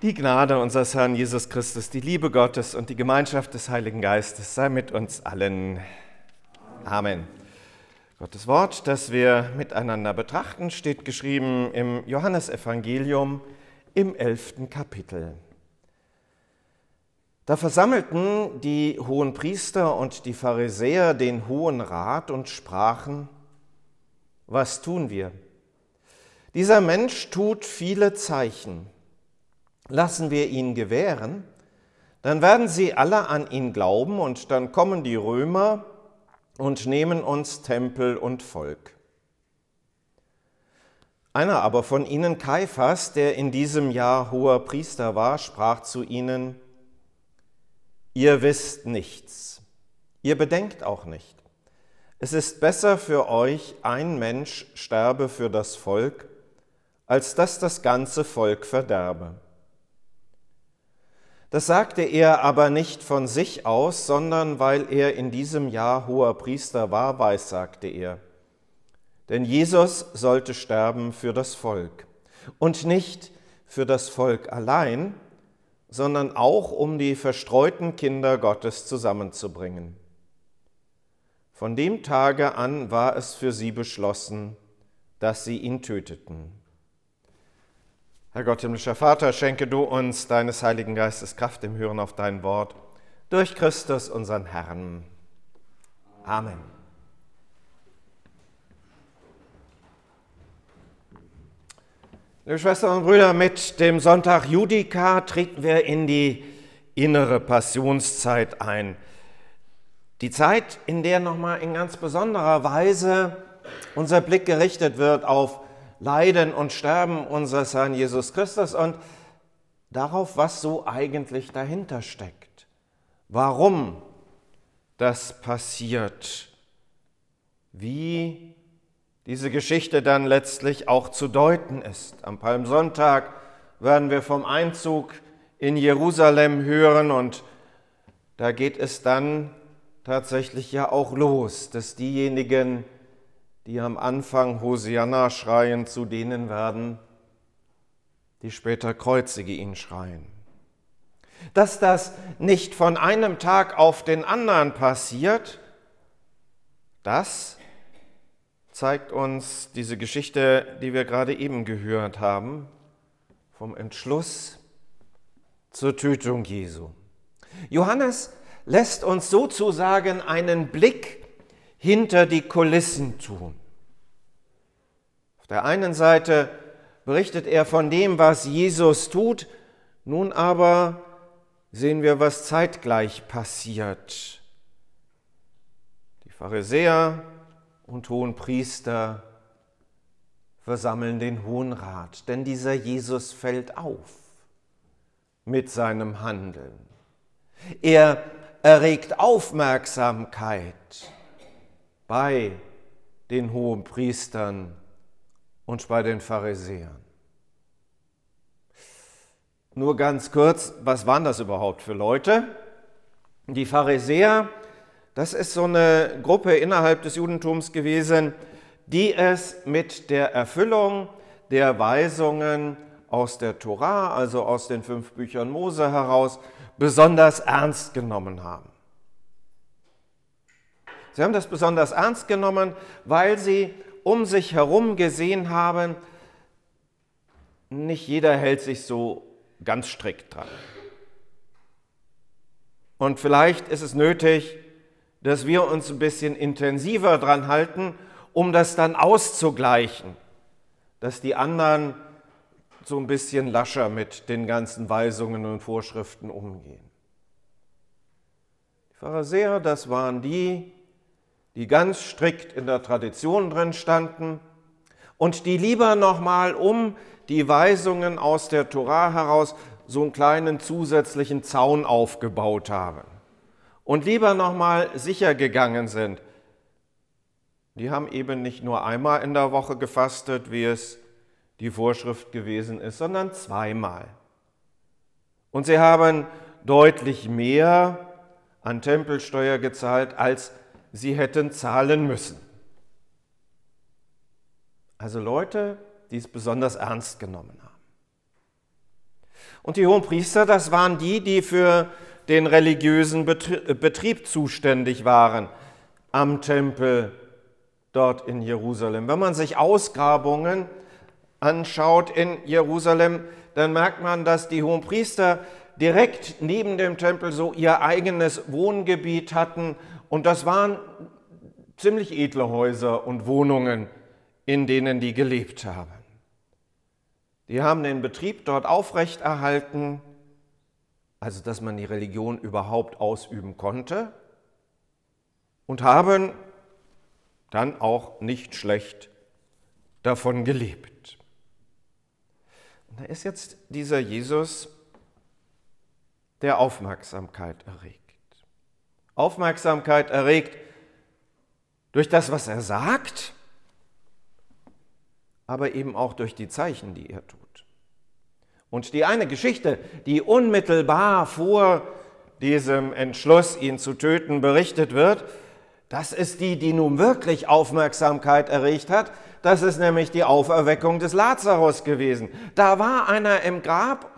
Die Gnade unseres Herrn Jesus Christus, die Liebe Gottes und die Gemeinschaft des Heiligen Geistes sei mit uns allen. Amen. Gottes Wort, das wir miteinander betrachten, steht geschrieben im Johannesevangelium im elften Kapitel. Da versammelten die hohen Priester und die Pharisäer den Hohen Rat und sprachen, was tun wir? Dieser Mensch tut viele Zeichen lassen wir ihn gewähren, dann werden sie alle an ihn glauben und dann kommen die Römer und nehmen uns Tempel und Volk. Einer aber von ihnen, Kaiphas, der in diesem Jahr hoher Priester war, sprach zu ihnen, Ihr wisst nichts, ihr bedenkt auch nicht. Es ist besser für euch, ein Mensch sterbe für das Volk, als dass das ganze Volk verderbe. Das sagte er aber nicht von sich aus, sondern weil er in diesem Jahr hoher Priester war, weiß, sagte er. Denn Jesus sollte sterben für das Volk und nicht für das Volk allein, sondern auch um die verstreuten Kinder Gottes zusammenzubringen. Von dem Tage an war es für sie beschlossen, dass sie ihn töteten. Herr Gott, himmlischer Vater, schenke du uns deines Heiligen Geistes Kraft im Hören auf dein Wort durch Christus, unseren Herrn. Amen. Liebe Schwestern und Brüder, mit dem Sonntag Judika treten wir in die innere Passionszeit ein. Die Zeit, in der nochmal in ganz besonderer Weise unser Blick gerichtet wird auf Leiden und Sterben unseres Herrn Jesus Christus und darauf, was so eigentlich dahinter steckt. Warum das passiert. Wie diese Geschichte dann letztlich auch zu deuten ist. Am Palmsonntag werden wir vom Einzug in Jerusalem hören und da geht es dann tatsächlich ja auch los, dass diejenigen, die am Anfang Hosianna schreien, zu denen werden, die später Kreuzige ihn schreien. Dass das nicht von einem Tag auf den anderen passiert, das zeigt uns diese Geschichte, die wir gerade eben gehört haben, vom Entschluss zur Tötung Jesu. Johannes lässt uns sozusagen einen Blick hinter die Kulissen tun. Auf der einen Seite berichtet er von dem, was Jesus tut, nun aber sehen wir, was zeitgleich passiert. Die Pharisäer und hohen Priester versammeln den Hohen Rat, denn dieser Jesus fällt auf mit seinem Handeln. Er erregt Aufmerksamkeit bei den hohen Priestern und bei den Pharisäern. Nur ganz kurz, was waren das überhaupt für Leute? Die Pharisäer, das ist so eine Gruppe innerhalb des Judentums gewesen, die es mit der Erfüllung der Weisungen aus der Torah, also aus den fünf Büchern Mose heraus, besonders ernst genommen haben. Sie haben das besonders ernst genommen, weil sie um sich herum gesehen haben, nicht jeder hält sich so ganz strikt dran. Und vielleicht ist es nötig, dass wir uns ein bisschen intensiver dran halten, um das dann auszugleichen, dass die anderen so ein bisschen lascher mit den ganzen Weisungen und Vorschriften umgehen. Die Pharisäer, das waren die, die ganz strikt in der Tradition drin standen und die lieber nochmal um die Weisungen aus der Torah heraus so einen kleinen zusätzlichen Zaun aufgebaut haben und lieber nochmal sicher gegangen sind. Die haben eben nicht nur einmal in der Woche gefastet, wie es die Vorschrift gewesen ist, sondern zweimal. Und sie haben deutlich mehr an Tempelsteuer gezahlt, als sie hätten zahlen müssen. Also Leute, die es besonders ernst genommen haben. Und die Hohenpriester, das waren die, die für den religiösen Betrieb zuständig waren am Tempel dort in Jerusalem. Wenn man sich Ausgrabungen anschaut in Jerusalem, dann merkt man, dass die Hohenpriester direkt neben dem Tempel so ihr eigenes Wohngebiet hatten und das waren ziemlich edle Häuser und Wohnungen, in denen die gelebt haben. Die haben den Betrieb dort aufrechterhalten, also dass man die Religion überhaupt ausüben konnte, und haben dann auch nicht schlecht davon gelebt. Und da ist jetzt dieser Jesus, der Aufmerksamkeit erregt. Aufmerksamkeit erregt durch das, was er sagt, aber eben auch durch die Zeichen, die er tut. Und die eine Geschichte, die unmittelbar vor diesem Entschluss, ihn zu töten, berichtet wird, das ist die, die nun wirklich Aufmerksamkeit erregt hat. Das ist nämlich die Auferweckung des Lazarus gewesen. Da war einer im Grab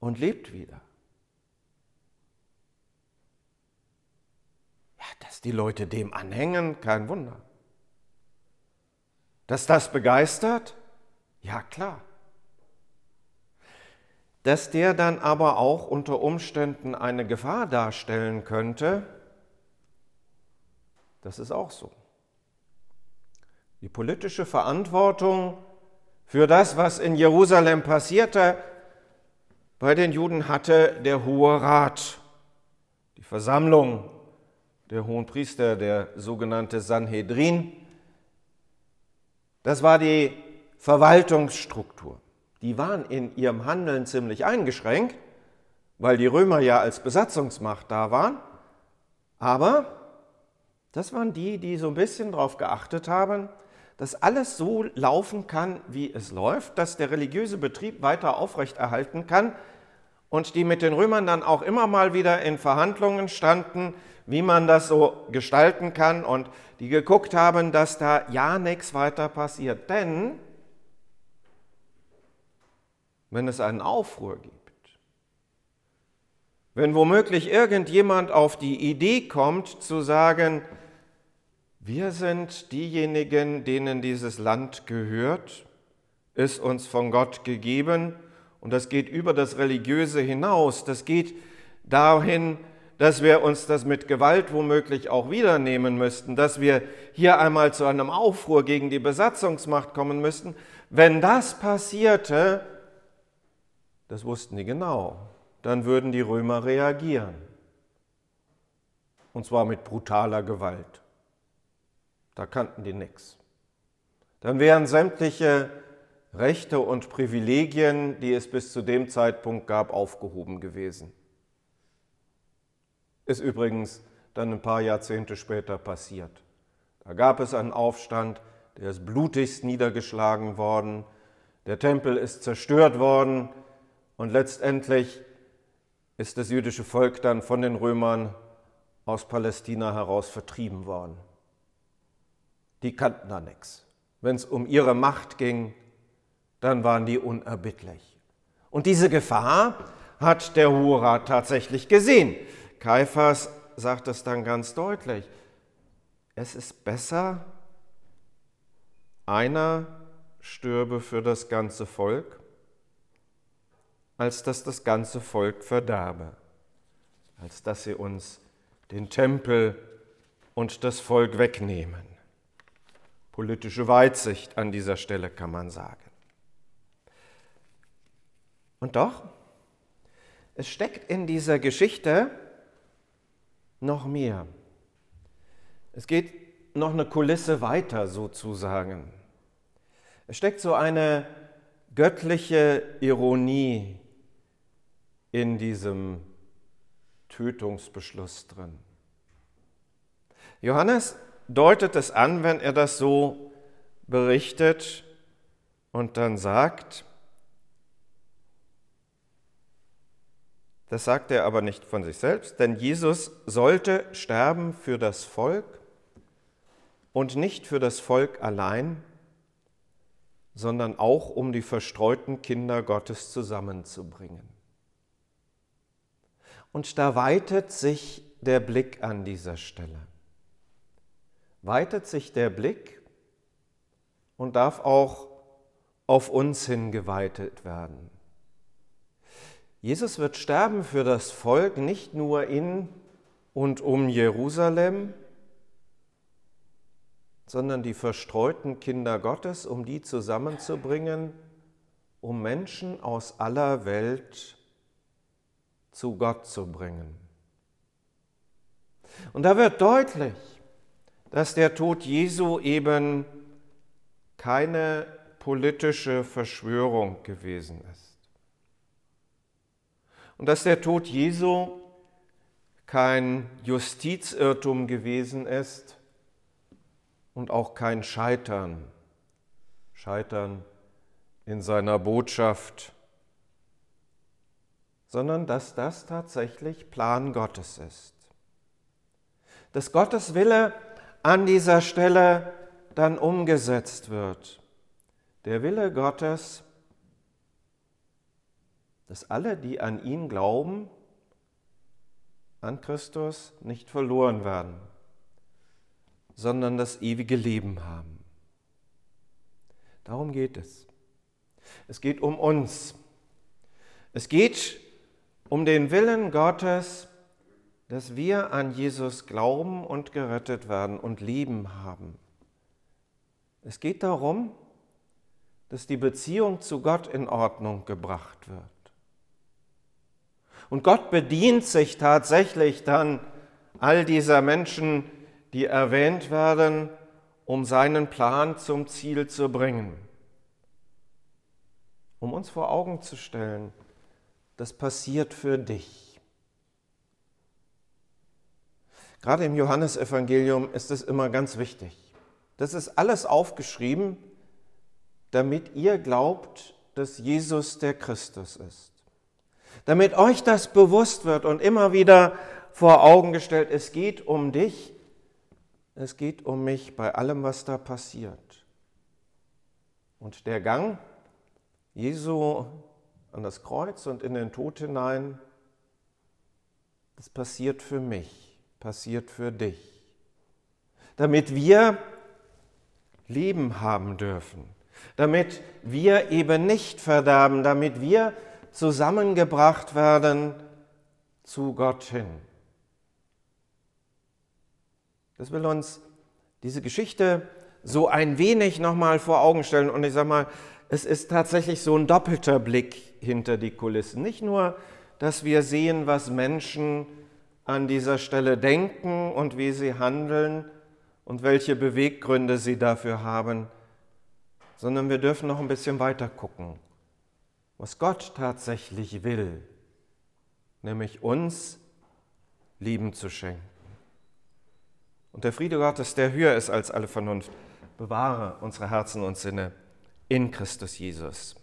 und lebt wieder. Ja, dass die Leute dem anhängen, kein Wunder. Dass das begeistert? Ja, klar. Dass der dann aber auch unter Umständen eine Gefahr darstellen könnte, das ist auch so. Die politische Verantwortung für das, was in Jerusalem passierte, bei den Juden hatte der Hohe Rat, die Versammlung der hohen Priester, der sogenannte Sanhedrin. Das war die Verwaltungsstruktur. Die waren in ihrem Handeln ziemlich eingeschränkt, weil die Römer ja als Besatzungsmacht da waren. Aber das waren die, die so ein bisschen darauf geachtet haben, dass alles so laufen kann, wie es läuft, dass der religiöse Betrieb weiter aufrechterhalten kann und die mit den Römern dann auch immer mal wieder in Verhandlungen standen, wie man das so gestalten kann und die geguckt haben, dass da ja nichts weiter passiert. Denn wenn es einen Aufruhr gibt, wenn womöglich irgendjemand auf die Idee kommt zu sagen, wir sind diejenigen, denen dieses Land gehört, ist uns von Gott gegeben und das geht über das Religiöse hinaus. Das geht dahin, dass wir uns das mit Gewalt womöglich auch wiedernehmen müssten, dass wir hier einmal zu einem Aufruhr gegen die Besatzungsmacht kommen müssten. Wenn das passierte, das wussten die genau, dann würden die Römer reagieren. Und zwar mit brutaler Gewalt. Da kannten die nichts. Dann wären sämtliche Rechte und Privilegien, die es bis zu dem Zeitpunkt gab, aufgehoben gewesen. Ist übrigens dann ein paar Jahrzehnte später passiert. Da gab es einen Aufstand, der ist blutigst niedergeschlagen worden, der Tempel ist zerstört worden und letztendlich ist das jüdische Volk dann von den Römern aus Palästina heraus vertrieben worden die kannten da nichts. Wenn es um ihre Macht ging, dann waren die unerbittlich. Und diese Gefahr hat der Hohe Rat tatsächlich gesehen. Kaiphas sagt es dann ganz deutlich. Es ist besser, einer stürbe für das ganze Volk, als dass das ganze Volk verderbe, als dass sie uns den Tempel und das Volk wegnehmen politische Weitsicht an dieser Stelle, kann man sagen. Und doch, es steckt in dieser Geschichte noch mehr. Es geht noch eine Kulisse weiter sozusagen. Es steckt so eine göttliche Ironie in diesem Tötungsbeschluss drin. Johannes deutet es an, wenn er das so berichtet und dann sagt, das sagt er aber nicht von sich selbst, denn Jesus sollte sterben für das Volk und nicht für das Volk allein, sondern auch um die verstreuten Kinder Gottes zusammenzubringen. Und da weitet sich der Blick an dieser Stelle. Weitet sich der Blick und darf auch auf uns hingeweitet werden. Jesus wird sterben für das Volk nicht nur in und um Jerusalem, sondern die verstreuten Kinder Gottes, um die zusammenzubringen, um Menschen aus aller Welt zu Gott zu bringen. Und da wird deutlich, dass der Tod Jesu eben keine politische Verschwörung gewesen ist und dass der Tod Jesu kein Justizirrtum gewesen ist und auch kein Scheitern, Scheitern in seiner Botschaft, sondern dass das tatsächlich Plan Gottes ist. Dass Gottes Wille an dieser Stelle dann umgesetzt wird. Der Wille Gottes dass alle, die an ihn glauben, an Christus nicht verloren werden, sondern das ewige Leben haben. Darum geht es. Es geht um uns. Es geht um den Willen Gottes, dass wir an Jesus glauben und gerettet werden und Leben haben. Es geht darum, dass die Beziehung zu Gott in Ordnung gebracht wird. Und Gott bedient sich tatsächlich dann all dieser Menschen, die erwähnt werden, um seinen Plan zum Ziel zu bringen. Um uns vor Augen zu stellen, das passiert für dich. Gerade im Johannesevangelium ist es immer ganz wichtig. Das ist alles aufgeschrieben, damit ihr glaubt, dass Jesus der Christus ist damit euch das bewusst wird und immer wieder vor Augen gestellt, es geht um dich, es geht um mich bei allem, was da passiert. Und der Gang Jesu an das Kreuz und in den Tod hinein, das passiert für mich, passiert für dich, damit wir Leben haben dürfen, damit wir eben nicht verderben, damit wir zusammengebracht werden zu Gott hin. Das will uns diese Geschichte so ein wenig nochmal vor Augen stellen. Und ich sage mal, es ist tatsächlich so ein doppelter Blick hinter die Kulissen. Nicht nur, dass wir sehen, was Menschen an dieser Stelle denken und wie sie handeln und welche Beweggründe sie dafür haben, sondern wir dürfen noch ein bisschen weiter gucken was Gott tatsächlich will, nämlich uns Lieben zu schenken. Und der Friede Gottes, der höher ist als alle Vernunft, bewahre unsere Herzen und Sinne in Christus Jesus.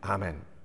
Amen.